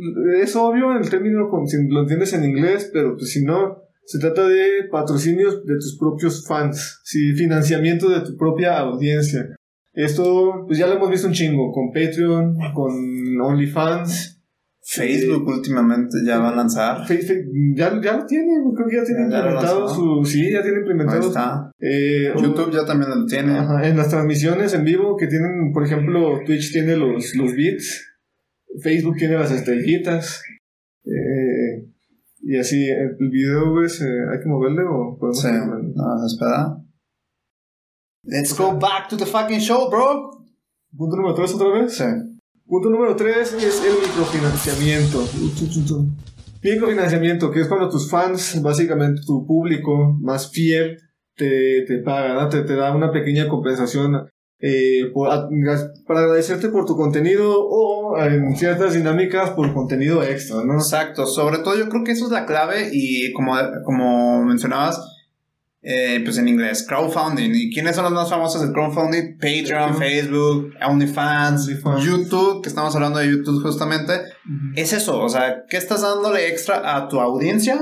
es obvio el término, si lo entiendes en inglés, pero pues si no, se trata de patrocinios de tus propios fans, ¿sí? financiamiento de tu propia audiencia. Esto, pues ya lo hemos visto un chingo, con Patreon, con OnlyFans, Facebook últimamente ya va a lanzar. ya, ya lo tiene, creo que ya tiene implementado su. Sí, ya tiene implementado. Ahí está. Eh, YouTube ya también lo tiene. en las transmisiones en vivo que tienen, por ejemplo, Twitch tiene los, los beats, Facebook tiene las estrellitas. Eh, y así, el video, pues, ¿hay que moverle o podemos Sí, no, espera. Let's go back to the fucking show, bro. ¿Punto número 3 otra vez? Sí. Punto número 3 es el microfinanciamiento. Microfinanciamiento, que es cuando tus fans, básicamente tu público más fiel, te, te paga, te, te, da una pequeña compensación eh, para agradecerte por tu contenido o en ciertas dinámicas por contenido extra, ¿no? Exacto, sobre todo yo creo que eso es la clave y como, como mencionabas, eh, pues en inglés, crowdfunding. ¿Y quiénes son los más famosos del crowdfunding? Patreon, Facebook, OnlyFans, YouTube, que estamos hablando de YouTube justamente. Es eso, o sea, ¿qué estás dándole extra a tu audiencia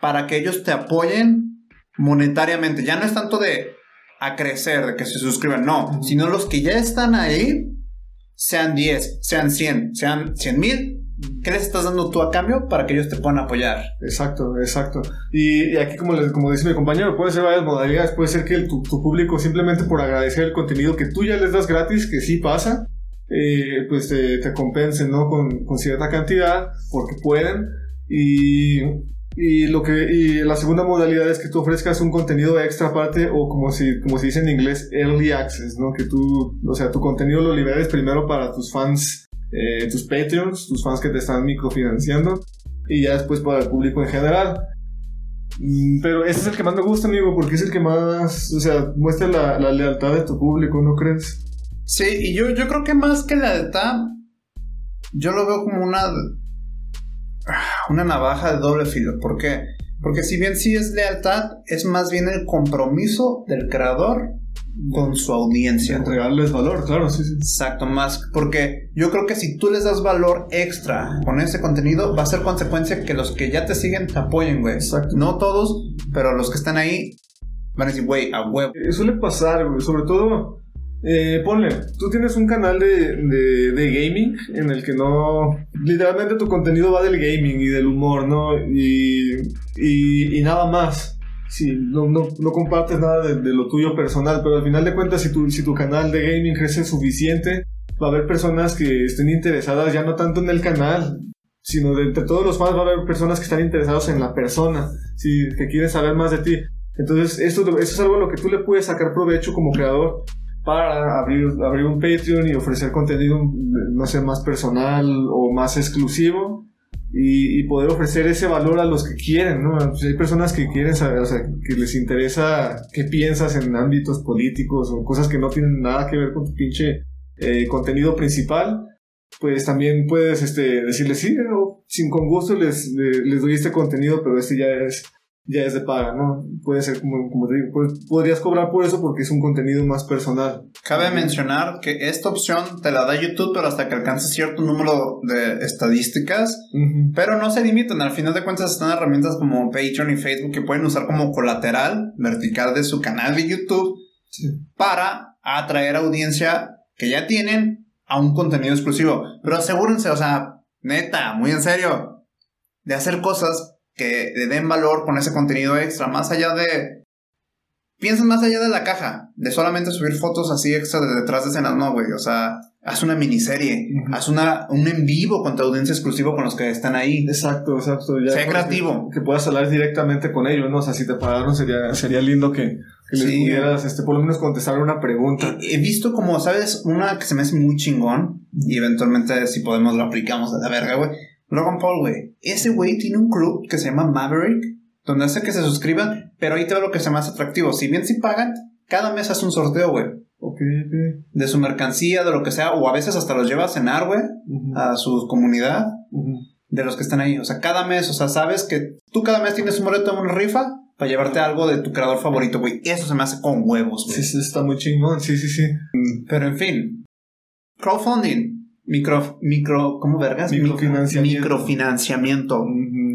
para que ellos te apoyen monetariamente? Ya no es tanto de a crecer, de que se suscriban, no, sino los que ya están ahí, sean 10, sean 100, sean 100 mil, ¿Qué les estás dando tú a cambio para que ellos te puedan apoyar? Exacto, exacto. Y, aquí, como, como dice mi compañero, puede ser varias modalidades. Puede ser que tu, público simplemente por agradecer el contenido que tú ya les das gratis, que sí pasa, eh, pues te, te compensen ¿no? con, con, cierta cantidad porque pueden. Y, y, lo que, y la segunda modalidad es que tú ofrezcas un contenido extra aparte o como, si, como se dice en inglés, early access, ¿no? Que tú, o sea, tu contenido lo liberes primero para tus fans eh, tus Patreons, tus fans que te están microfinanciando y ya después para el público en general. Mm, pero ese es el que más me gusta, amigo, porque es el que más, o sea, muestra la, la lealtad de tu público, ¿no crees? Sí, y yo, yo creo que más que la lealtad, yo lo veo como una, una navaja de doble filo. ¿Por qué? Porque si bien sí es lealtad, es más bien el compromiso del creador con su audiencia. Entregarles valor, claro, sí, sí. Exacto, más porque yo creo que si tú les das valor extra con ese contenido, va a ser consecuencia que los que ya te siguen te apoyen, güey. Exacto. No todos, pero los que están ahí van a decir, güey, a huevo. Eh, suele pasar, güey, sobre todo... Eh, ponle, tú tienes un canal de, de, gaming en el que no. Literalmente tu contenido va del gaming y del humor, ¿no? Y, y, y nada más. Sí, no, no, no compartes nada de, lo tuyo personal, pero al final de cuentas, si tu, si tu canal de gaming crece suficiente, va a haber personas que estén interesadas ya no tanto en el canal, sino de entre todos los fans va a haber personas que están interesados en la persona, ¿sí? que quieren saber más de ti. Entonces, esto, esto es algo a lo que tú le puedes sacar provecho como creador para abrir, abrir un Patreon y ofrecer contenido, no sé, más personal o más exclusivo y, poder ofrecer ese valor a los que quieren, ¿no? Pues hay personas que quieren saber, o sea, que les interesa qué piensas en ámbitos políticos o cosas que no tienen nada que ver con tu pinche eh, contenido principal, pues también puedes este, decirles, sí, sin con gusto les, les, doy este contenido, pero este ya es ya es de paga, ¿no? Puede ser como, como te digo, pues, podrías cobrar por eso porque es un contenido más personal. Cabe mencionar que esta opción te la da YouTube, pero hasta que alcances cierto número de estadísticas, pero no se limitan, al final de cuentas están herramientas como Patreon y Facebook que pueden usar como colateral vertical de su canal de YouTube para atraer audiencia que ya tienen a un contenido exclusivo. Pero asegúrense, o sea, neta, muy en serio, de hacer cosas que le den valor con ese contenido extra, más allá de... Piensen más allá de la caja, de solamente subir fotos así extra de detrás de escenas, no, güey, o sea, haz una miniserie, haz una, un en vivo con tu audiencia exclusiva con los que están ahí. Exacto, exacto. Ya sea creativo. Que, puedas hablar directamente con ellos, ¿no? O sea, si te pagaron sería, sería lindo que, que les pudieras, este, por lo menos contestar una pregunta. He, visto como, ¿sabes? Una que se me hace muy chingón y eventualmente si podemos lo aplicamos a la verga, güey. Logan Paul, güey. Ese güey tiene un club que se llama Maverick, donde hace que se suscriban, pero ahí te veo lo que sea más atractivo. Si bien si pagan, cada mes hace un sorteo, güey. Ok, ok. De su mercancía, de lo que sea, o a veces hasta los lleva a cenar, güey, a su comunidad, de los que están ahí. O sea, cada mes, o sea, sabes que tú cada mes tienes un boleto en una rifa para llevarte algo de tu creador favorito, güey. Eso se me hace con huevos, güey. Sí, sí, está muy chingón, sí, sí, sí. Pero en fin, crowdfunding micro, micro, ¿cómo vergas? Microfinanciamiento. Microfinanciamiento.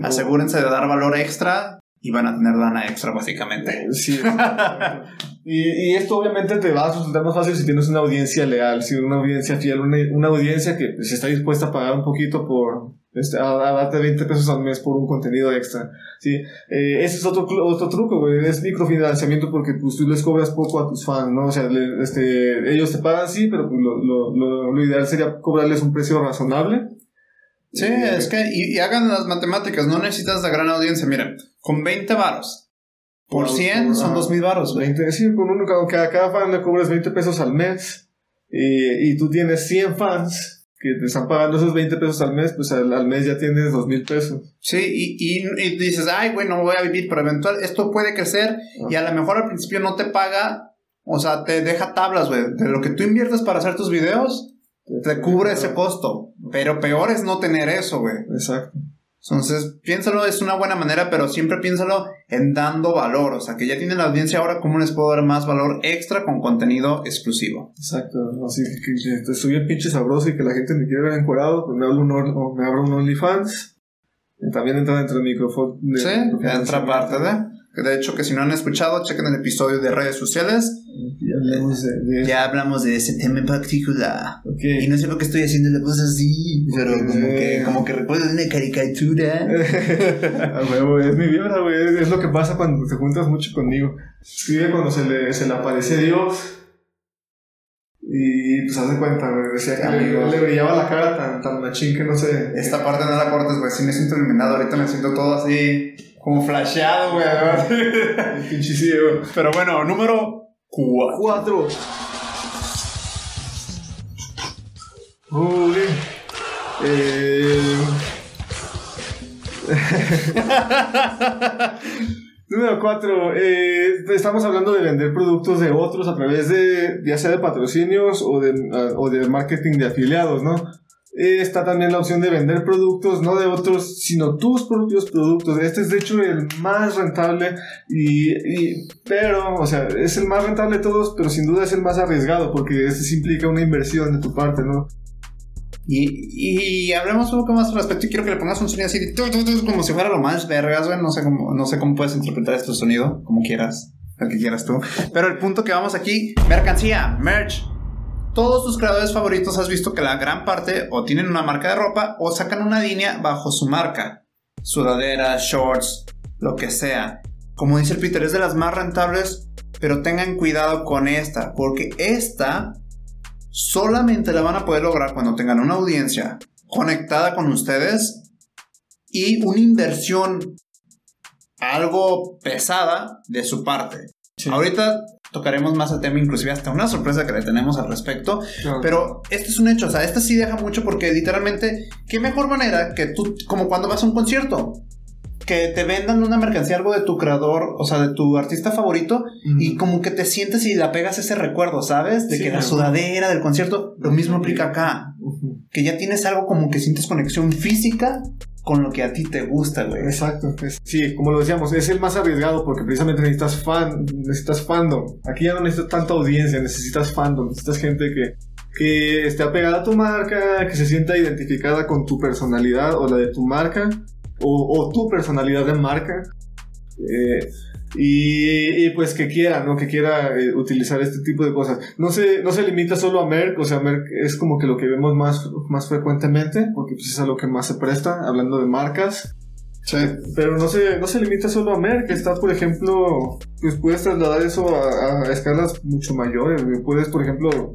Asegúrense de dar valor extra y van a tener lana extra, básicamente. Sí. y, y, esto obviamente te va a resultar más fácil si tienes una audiencia leal, si una audiencia fiel, una, una audiencia que se está dispuesta a pagar un poquito por, este, a, darte 20 pesos al mes por un contenido extra. ¿sí? Eh, ese es otro, otro truco, güey. Es microfinanciamiento porque pues, tú les cobras poco a tus fans, ¿no? O sea, este, ellos te pagan, sí, pero pues, lo, lo, lo, lo, ideal sería cobrarles un precio razonable. Sí, eh, es que, y, hagan las matemáticas, no necesitas la gran audiencia. Miren, con 20 varos. Por 100 son 2000 varos, 20, sí, con uno, cada, cada fan le cobras 20 pesos al mes. Y, y tú tienes 100 fans que te están pagando esos 20 pesos al mes, pues al, mes ya tienes 2 mil pesos. Sí, y, y, dices, ay, bueno, voy a vivir, pero eventual esto puede crecer y a lo mejor al principio no te paga, o sea, te deja tablas, güey, de lo que tú inviertes para hacer tus videos, te cubre ese costo, pero peor es no tener eso, güey. Exacto. Entonces, piénsalo, es una buena manera, pero siempre piénsalo en dando valor. O sea, que ya tienen la audiencia ahora, ¿cómo les puedo dar más valor extra con contenido exclusivo? Exacto. Así que, que estoy bien pinche sabroso y que la gente me quiere ver encuadrado, pues me, hablo un, me abro un OnlyFans. También entra dentro del micrófono. sí, entra parte de. De hecho, que si no han escuchado, chequen el episodio de redes sociales. Ya hablamos de, ya hablamos de ese tema en particular. Y no sé por qué estoy haciendo la voz así, pero como que, como que recuerdo una caricatura. es mi vibra, güey. Es lo que pasa cuando te juntas mucho conmigo. Escribe cuando se le, se le aparece Dios. Y pues haz de cuenta, güey. Decía que le, le, brillaba la cara tan, tan machín que no sé. Esta parte no la cortes, güey. Sí me siento iluminado. Ahorita me siento todo así como flasheado, güey. Pero bueno, número 4. Uy. Eh... Número 4. Eh, estamos hablando de vender productos de otros a través de, ya sea de patrocinios o de, o de marketing de afiliados, ¿no? Está también la opción de vender productos, no de otros, sino tus propios productos. Este es de hecho el más rentable y, pero, o sea, es el más rentable de todos, pero sin duda es el más arriesgado porque este implica una inversión de tu parte, ¿no? Y, y hablemos un poco más al respecto y quiero que le pongas un sonido así como si fuera lo más vergas, güey. No sé cómo, no sé cómo puedes interpretar este sonido, como quieras, el que quieras tú. Pero el punto que vamos aquí, mercancía, merch todos tus creadores favoritos has visto que la gran parte o tienen una marca de ropa o sacan una línea bajo su marca. Sudaderas, shorts, lo que sea. como dice el Peter, es de las más rentables, pero tengan cuidado con esta, porque esta solamente la van a poder lograr cuando tengan una audiencia conectada con ustedes y una inversión algo pesada de su parte. Ahorita tocaremos más el tema, inclusive hasta una sorpresa que le tenemos al respecto. Pero este es un hecho, o sea, este sí deja mucho porque literalmente, qué mejor manera que tú, como cuando vas a un concierto, que te vendan una mercancía, algo de tu creador, o sea, de tu artista favorito, y como que te sientes y la pegas ese recuerdo, ¿sabes? De que la sudadera del concierto, lo mismo aplica acá. Que ya tienes algo como que sientes conexión física con lo que a ti te gusta, güey. Exacto. sí, como lo decíamos, es el más arriesgado porque precisamente necesitas fan, necesitas fandom. Aquí ya no necesitas tanta audiencia, necesitas fandom, necesitas gente que, que esté apegada a tu marca, que se sienta identificada con tu personalidad o la de tu marca, o, tu personalidad de marca. Eh, y, pues que quiera, ¿no? Que quiera eh, utilizar este tipo de cosas. No se, no se limita solo a Merck, o sea, Merck es como que lo que vemos más, más frecuentemente, porque pues es a lo que más se presta, hablando de marcas. Sí. Pero no se, no se limita solo a Merck, está, por ejemplo, pues puedes trasladar eso a, escalas mucho mayores. Puedes, por ejemplo...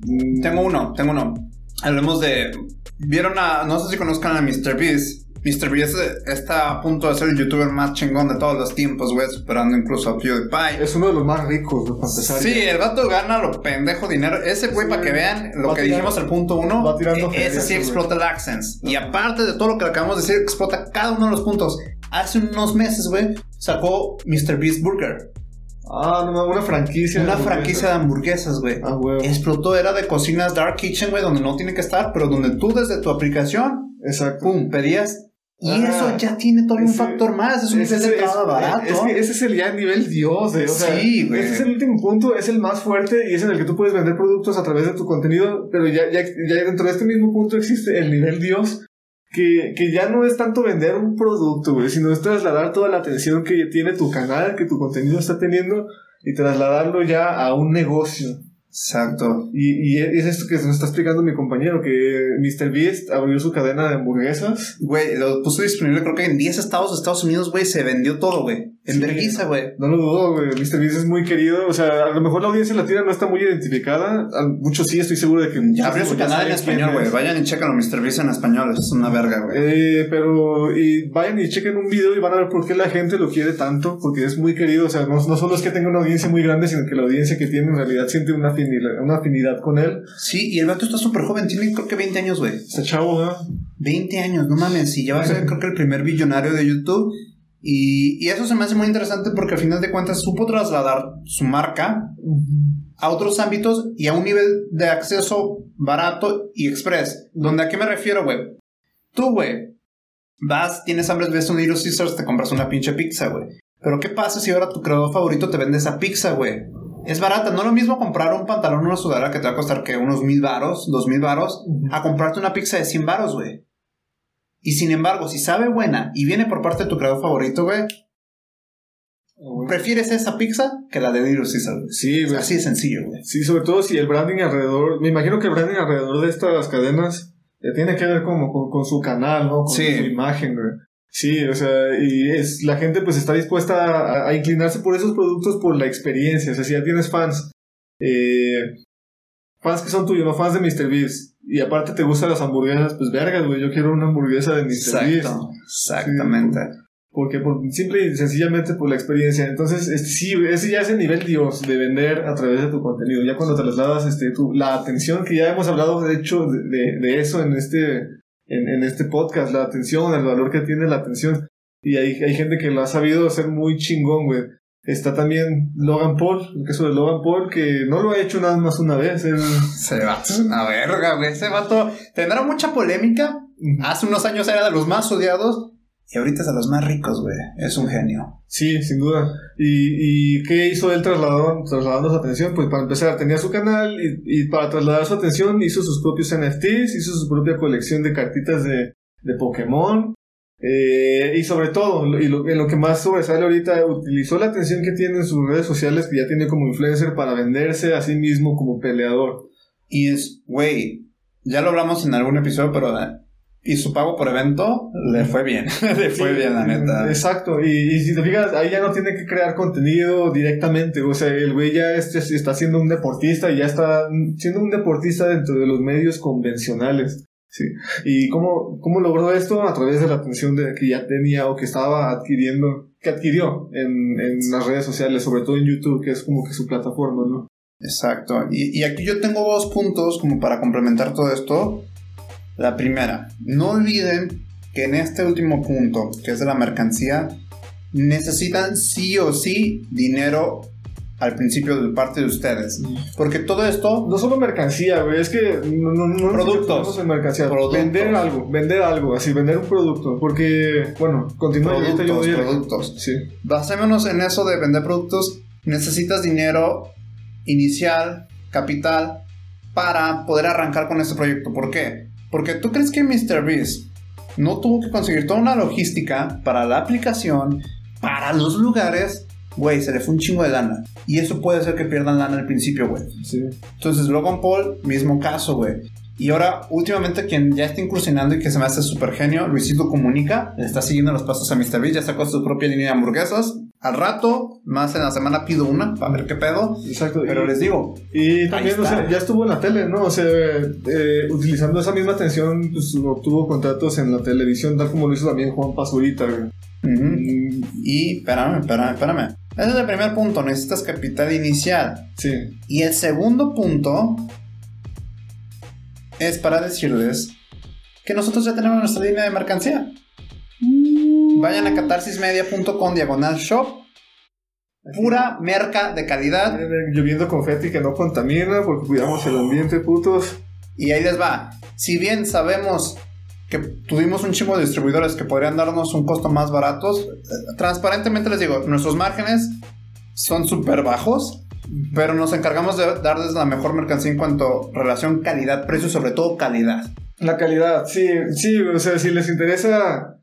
Mm, tengo uno, tengo uno. Hablemos de... Vieron a... No sé si conozcan a Mr. Beast. Mr. Beast está a punto de ser el youtuber más chingón de todos los tiempos, güey, superando incluso a PewDiePie. Es uno de los más ricos, de Sí, el vato gana lo pendejo dinero. Ese güey, para que vean lo que dijimos el punto uno, va tirando e-, ese sí explota el AdSense. Y aparte de todo lo que acabamos de decir, explota cada uno de los puntos. Hace unos meses, güey, sacó Mr. Beast Burger. Ah, no, una franquicia. Una franquicia de hamburguesas, güey. Ah, güey. Explotó, era de cocinas Dark Kitchen, güey, donde no tiene que estar, pero donde tú desde tu aplicación, Exacto. pum, pedías y eso ya tiene todo un factor más, es un nivel de barato. Es que ese es el ya nivel Dios, eh, o sí, güey. Ese es el último punto, es el más fuerte y es en el que tú puedes vender productos a través de tu contenido, pero ya, ya, ya dentro de este mismo punto existe el nivel Dios, que, que ya no es tanto vender un producto, güey, sino es trasladar toda la atención que tiene tu canal, que tu contenido está teniendo, y trasladarlo ya a un negocio. Exacto. Y, y, es esto que nos está explicando mi compañero, que Mr. Beast abrió su cadena de hamburguesas. Güey, lo puso disponible creo que en 10 estados de Estados Unidos, güey, se vendió todo, güey. En vergüenza, güey. No lo dudo, güey. Mr. Beast es muy querido. O sea, a lo mejor la audiencia latina no está muy identificada. Muchos sí, estoy seguro de que... Ya abrió su canal en español, güey. Vayan y chequen a Mr. Beast en español. Es una verga, güey. Eh, pero... Y vayan y chequen un video y van a ver por qué la gente lo quiere tanto. Porque es muy querido. O sea, no, no solo es que tenga una audiencia muy grande, sino que la audiencia que tiene en realidad siente una afinidad, una afinidad con él. Sí, y el vato está súper joven. Tiene creo que 20 años, güey. Está chavo, ¿no? 20 años, no mames. Y ya va a ser creo que el primer billonario de YouTube. Y, eso se me hace muy interesante porque al final de cuentas supo trasladar su marca a otros ámbitos y a un nivel de acceso barato y express. ¿Donde a qué me refiero, güey? Tú, güey, vas, tienes hambre, ves un Little Caesars, te compras una pinche pizza, güey. Pero ¿qué pasa si ahora tu creador favorito te vende esa pizza, güey? Es barata, no es lo mismo comprar un pantalón una sudadera que te va a costar que unos mil varos, dos mil varos, a comprarte una pizza de 100 varos, güey. Y sin embargo, si sabe buena y viene por parte de tu creador favorito, güey, prefieres esa pizza que la de Little Caesar. Sí, güey. Así de sencillo, güey. Sí, sobre todo si el branding alrededor, me imagino que el branding alrededor de estas cadenas tiene que ver como con, su canal, ¿no? Con su imagen, güey. Sí, o sea, y es, la gente pues está dispuesta a, inclinarse por esos productos por la experiencia. O sea, si ya tienes fans, eh, fans que son tuyos, no fans de Mr. Beast, y aparte te gustan las hamburguesas, pues vergas, güey, yo quiero una hamburguesa de Mr. Exacto, Exactamente. porque por, simple y sencillamente por la experiencia. Entonces, este, sí, ese ya es el nivel Dios de vender a través de tu contenido. Ya cuando te trasladas este, tu, la atención, que ya hemos hablado de hecho de, de, eso en este, en, en, este podcast, la atención, el valor que tiene la atención. Y hay, hay gente que lo ha sabido hacer muy chingón, güey. Está también Logan Paul, el caso de Logan Paul, que no lo ha hecho nada más una vez. Él... Ese vato es una verga, güey. Ese vato tendrá mucha polémica. Hace unos años era de los más odiados. Y ahorita es de los más ricos, güey. Es un genio. Sí, sin duda. ¿Y, y qué hizo él trasladando, trasladando su atención? Pues para empezar, tenía su canal y, y, para trasladar su atención hizo sus propios NFTs, hizo su propia colección de cartitas de, de Pokémon. Eh, y sobre todo, y lo, en lo que más sobresale ahorita, utilizó la atención que tiene en sus redes sociales, que ya tiene como influencer, para venderse a sí mismo como peleador. Y es, güey, ya lo hablamos en algún episodio, pero y su pago por evento le fue bien. le fue bien, la neta. Exacto. Y, si te fijas, ahí ya no tiene que crear contenido directamente. O sea, el güey ya está siendo un deportista y ya está siendo un deportista dentro de los medios convencionales. Sí. ¿Y cómo, cómo logró esto? A través de la atención que ya tenía o que estaba adquiriendo, que adquirió en, en las redes sociales, sobre todo en YouTube, que es como que su plataforma, ¿no? Exacto. Y, y aquí yo tengo dos puntos como para complementar todo esto. La primera, no olviden que en este último punto, que es de la mercancía, necesitan sí o sí dinero al principio de parte de ustedes. Porque todo esto... No solo mercancía, güey, es que no, no, no productos. En mercancía. Vender algo, vender algo, así, vender un producto. Porque, bueno, continúa. Productos, yo productos. Sí. Basémonos en eso de vender productos. Necesitas dinero inicial, capital, para poder arrancar con este proyecto. ¿Por qué? Porque tú crees que MrBeast no tuvo que conseguir toda una logística para la aplicación, para los lugares, güey, se le fue un chingo de lana. Y eso puede ser que pierdan lana al principio, güey. Sí. Entonces, Logan Paul, mismo caso, güey. Y ahora, últimamente, quien ya está incursionando y que se me hace súper genio, Luisito Comunica, está siguiendo los pasos a MrBeast, ya sacó su propia línea de hamburguesas. Al rato, más en la semana pido una para ver qué pedo. Exacto. Pero les digo. Y también, o sea, ya estuvo en la tele, ¿no? O sea, eh, utilizando esa misma atención, pues obtuvo contratos en la televisión, tal como lo hizo también Juan Pazurita, mm. Y, espérame, espérame, espérame. Ese es el primer punto, necesitas capital inicial. Sí. Y el segundo punto es para decirles que nosotros ya tenemos nuestra línea de mercancía. Vayan a catarsismedia.com diagonal shop. Pura merca de calidad. Lloviendo confeti que no contamina porque cuidamos el ambiente, putos. Y ahí les va. Si bien sabemos que tuvimos un chingo de distribuidores que podrían darnos un costo más baratos, eh, transparentemente les digo, nuestros márgenes son súper bajos, pero nos encargamos de darles la mejor mercancía en cuanto a relación calidad-precio, sobre todo calidad. La calidad, sí, sí, o sea, si les interesa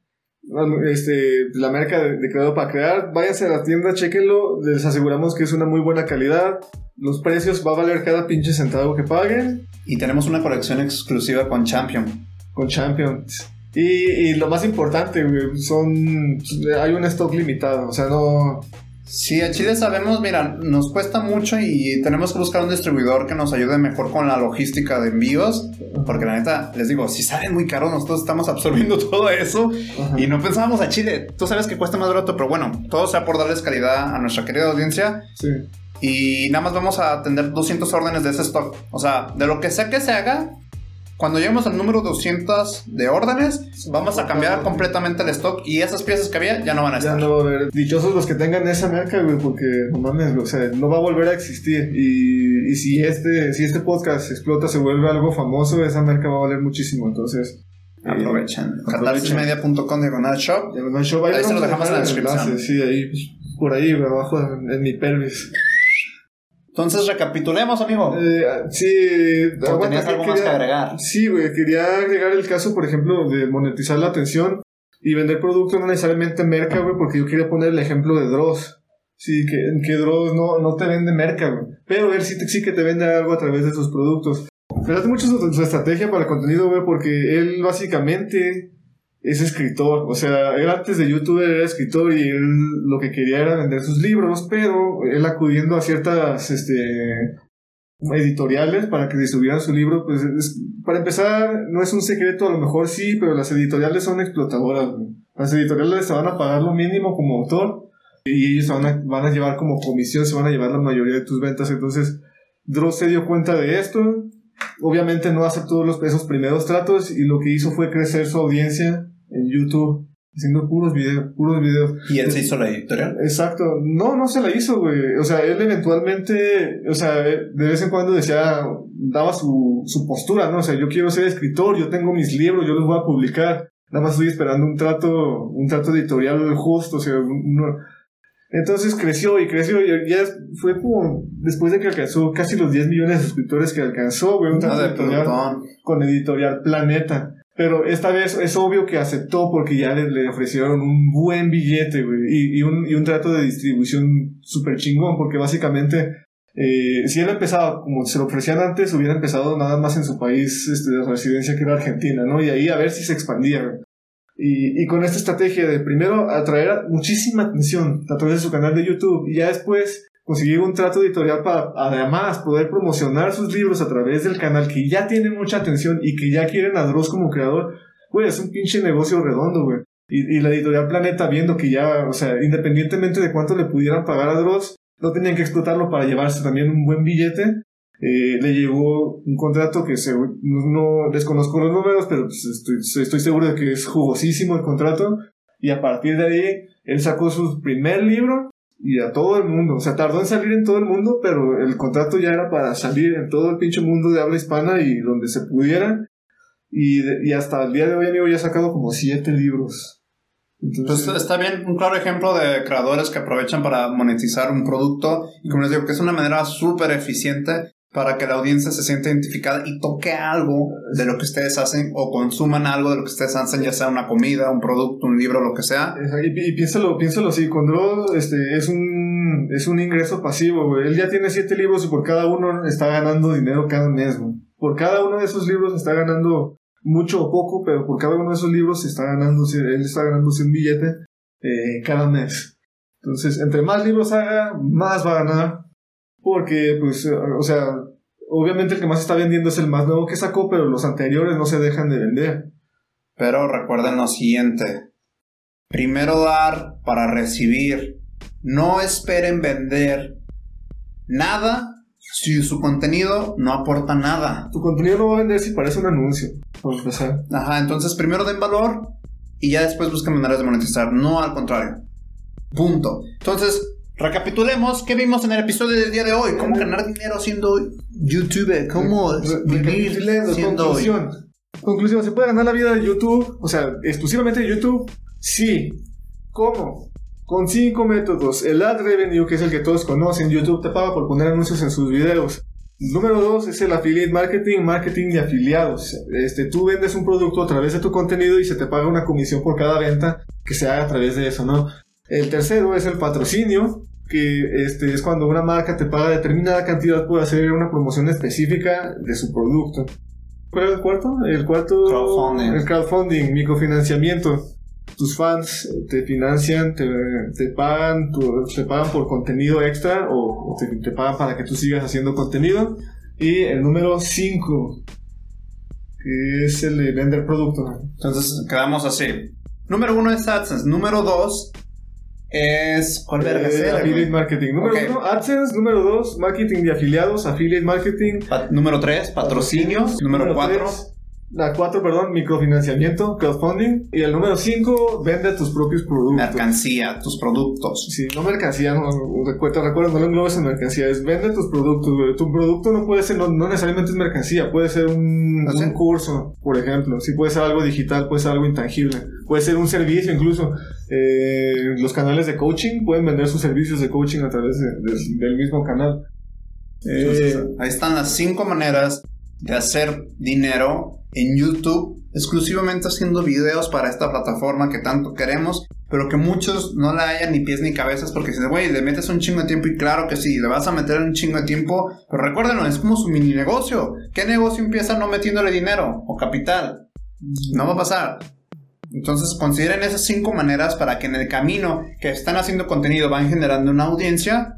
este, la marca de, Creado para Crear, váyanse a la tienda, chequenlo, les aseguramos que es una muy buena calidad, los precios va a valer cada pinche centavo que paguen. Y tenemos una colección exclusiva con Champion. Con Champion. Y, y lo más importante, son, hay un stock limitado, o sea, no... Sí, a Chile sabemos, mira, nos cuesta mucho y tenemos que buscar un distribuidor que nos ayude mejor con la logística de envíos, porque la neta, les digo, si salen muy caros, nosotros estamos absorbiendo todo eso y no pensábamos a Chile. Tú sabes que cuesta más barato, pero bueno, todo sea por darles calidad a nuestra querida audiencia. Sí. Y nada más vamos a atender 200 órdenes de ese stock. O sea, de lo que sea que se haga, cuando lleguemos al número 200 de órdenes, vamos a cambiar completamente el stock y esas piezas que había ya no van a estar. Ya no va a haber. Dichosos los que tengan esa marca, güey, porque no mames, o sea, no va a volver a existir. Y, y si, este, si este podcast explota, se vuelve algo famoso, esa marca va a valer muchísimo. Entonces. Eh, aprovechen. Catalismedia.com diagonal shop. shop. Ahí, se lo dejamos en la descripción. sí, ahí, pues, por ahí, abajo en, en mi pelvis. Entonces, recapitulemos, amigo. Eh, sí, tenías algo más que agregar. Sí, güey, quería agregar el caso, por ejemplo, de monetizar la atención y vender productos no necesariamente merca, güey, porque yo quería poner el ejemplo de Dross. Sí, que, que Dross no, no te vende merca, güey. Pero ver si sí que te vende algo a través de sus productos. Pero hace mucho su, su estrategia para el contenido, güey, porque él básicamente es escritor. O sea, él antes de youtuber era escritor y él lo que quería era vender sus libros, pero él acudiendo a ciertas este, editoriales para que distribuyeran su libro, pues para empezar, no es un secreto, a lo mejor sí, pero las editoriales son explotadoras. Las editoriales se van a pagar lo mínimo como autor y ellos van a, van a llevar como comisión, se van a llevar la mayoría de tus ventas. Entonces, Dross se dio cuenta de esto. Obviamente no aceptó los, esos primeros tratos y lo que hizo fue crecer su audiencia en YouTube haciendo puros videos, puros videos. ¿Y él se hizo la editorial? Exacto. No, no se la hizo, güey. O sea, él eventualmente, o sea, de vez en cuando decía, daba su, su postura, ¿no? O sea, yo quiero ser escritor, yo tengo mis libros, yo los voy a publicar. Nada más estoy esperando un trato, un trato editorial justo, o sea, entonces creció y creció y ya fue como después de que alcanzó casi los 10 millones de suscriptores que alcanzó, güey, un trato editorial con Editorial Planeta. Pero esta vez es obvio que aceptó porque ya le, ofrecieron un buen billete, güey, y, y, un, y un trato de distribución súper chingón, porque básicamente Eh, si él empezaba como se lo ofrecían antes, hubiera empezado nada más en su país este, de residencia, que era Argentina, ¿no? Y ahí a ver si se expandía. Y, y con esta estrategia de primero atraer muchísima atención a través de su canal de YouTube y ya después conseguir un trato editorial para además poder promocionar sus libros a través del canal que ya tiene mucha atención y que ya quieren a Dross como creador, güey, es un pinche negocio redondo, güey. Y, y, la editorial Planeta viendo que ya, o sea, independientemente de cuánto le pudieran pagar a Dross, no tenían que explotarlo para llevarse también un buen billete. Eh, le llegó un contrato que se, no, desconozco los números, pero pues estoy, estoy seguro de que es jugosísimo el contrato. Y a partir de ahí, él sacó su primer libro y a todo el mundo. O sea, tardó en salir en todo el mundo, pero el contrato ya era para salir en todo el pinche mundo de habla hispana y donde se pudiera. Y, y hasta el día de hoy, amigo, ya ha sacado como siete libros. Entonces, está bien, un claro ejemplo de creadores que aprovechan para monetizar un producto y como les digo, que es una manera súper eficiente para que la audiencia se sienta identificada y toque algo de lo que ustedes hacen o consuman algo de lo que ustedes hacen, ya sea una comida, un producto, un libro, lo que sea. Y, piénsalo, piénsalo así, cuando este, es un, es un ingreso pasivo. Él ya tiene siete libros y por cada uno está ganando dinero cada mes. Por cada uno de esos libros está ganando mucho o poco, pero por cada uno de esos libros está ganando, él está ganándose un billete eh, cada mes. Entonces, entre más libros haga, más va a ganar. Porque, pues, eh, o sea, obviamente el que más está vendiendo es el más nuevo que sacó, pero los anteriores no se dejan de vender. Pero recuerden lo siguiente. Primero dar para recibir. No esperen vender nada si su contenido no aporta nada. Tu contenido no va a vender si parece un anuncio, por empezar. Ajá, entonces primero den valor y ya después busquen maneras de monetizar, no al contrario. Punto. Entonces, recapitulemos qué vimos en el episodio del día de hoy. Cómo ganar dinero siendo youtuber, cómo vivir siendo conclusión. Conclusión, ¿se puede ganar la vida de YouTube? O sea, exclusivamente de YouTube. Sí. ¿Cómo? Con cinco métodos. El ad revenue, que es el que todos conocen, YouTube te paga por poner anuncios en sus videos. Número dos es el affiliate marketing, marketing de afiliados. Este, tú vendes un producto a través de tu contenido y se te paga una comisión por cada venta que se haga a través de eso, ¿no? El tercero es el patrocinio, que este, es cuando una marca te paga determinada cantidad por hacer una promoción específica de su producto. ¿Cuál es el cuarto? El cuarto... Crowdfunding. El crowdfunding, microfinanciamiento tus fans te financian, te, te pagan, te pagan por contenido extra o, te, pagan para que tú sigas haciendo contenido. Y el número 5, que es el de vender producto. Entonces quedamos así. Número 1 es AdSense. Número 2 es. ¿Cuál eh, Affiliate marketing. Número 1, AdSense. Número 2, marketing de afiliados, affiliate marketing. número 3, patrocinios. Número 4, la 4, perdón, microfinanciamiento, crowdfunding. Y el número 5, vende tus propios productos. Mercancía, tus productos. Sí, no mercancía, no, recuerda, recuerda, no lo englobes en mercancía, es vende tus productos, Tu producto no puede ser, no, necesariamente es mercancía, puede ser un, ¿Ah, un curso, por ejemplo. Sí, puede ser algo digital, puede ser algo intangible. Puede ser un servicio incluso. Eh, los canales de coaching pueden vender sus servicios de coaching a través del mismo canal. Eh, ahí están las cinco maneras de hacer dinero en YouTube exclusivamente haciendo videos para esta plataforma que tanto queremos, pero que muchos no le hayan ni pies ni cabezas porque si güey, le metes un chingo de tiempo y claro que sí, le vas a meter un chingo de tiempo, pero recuérdenlo, es como su mini negocio. ¿Qué negocio empieza no metiéndole dinero o capital? No va a pasar. Entonces consideren esas cinco maneras para que en el camino que están haciendo contenido van generando una audiencia,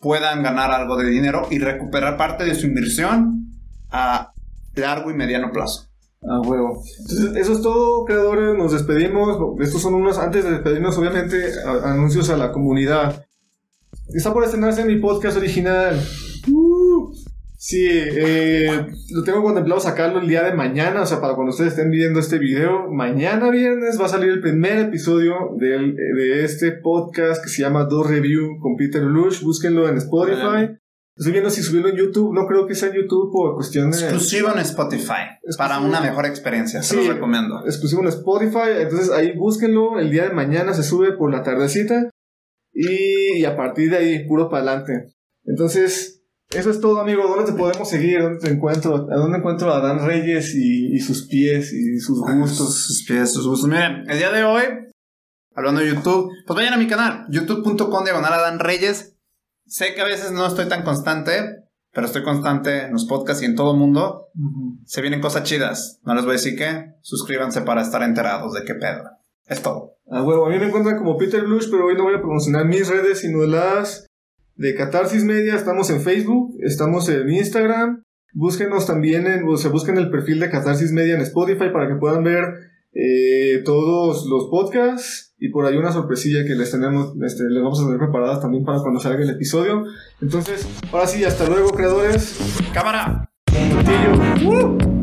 puedan ganar algo de dinero y recuperar parte de su inversión a largo y mediano plazo. A huevo. Entonces, eso es todo, creadores. Nos despedimos. Estos son unos, antes de despedirnos, obviamente, anuncios a la comunidad. Está por estrenarse mi podcast original. Uh, sí, eh, lo tengo contemplado sacarlo el día de mañana, o sea, para cuando ustedes estén viendo este video. Mañana viernes va a salir el primer episodio de este podcast que se llama Do Review con Peter Lush. Búsquenlo en Spotify. Estoy viendo si subirlo en YouTube. No creo que sea en YouTube por cuestión de. Exclusivo en Spotify. Para una mejor experiencia. Se lo recomiendo. Exclusivo en Spotify. Entonces ahí búsquenlo. El día de mañana se sube por la tardecita. Y, a partir de ahí, puro para adelante. Entonces, eso es todo, amigo. ¿Dónde te podemos seguir? ¿Dónde te encuentro? ¿A dónde encuentro a Dan Reyes y, sus pies y sus gustos? Sus pies, sus gustos. Miren, el día de hoy, hablando de YouTube, pues vayan a mi canal, youtube.com diagonal a Dan Reyes sé que a veces no estoy tan constante, pero estoy constante en los podcasts y en todo el mundo. Se vienen cosas chidas. No les voy a decir qué. Suscríbanse para estar enterados de qué pedo. Es todo. Ah, bueno, a mí me encuentran como Peter Blush, pero hoy no voy a promocionar mis redes, sino las de Catarsis Media. Estamos en Facebook, estamos en Instagram. Búsquenos también en, o sea, busquen el perfil de Catarsis Media en Spotify para que puedan ver eh, todos los podcasts y por ahí una sorpresilla que les tenemos, este, les vamos a tener preparadas también para cuando salga el episodio. Entonces, ahora sí, hasta luego, creadores. ¡Cámara! ¡Uh!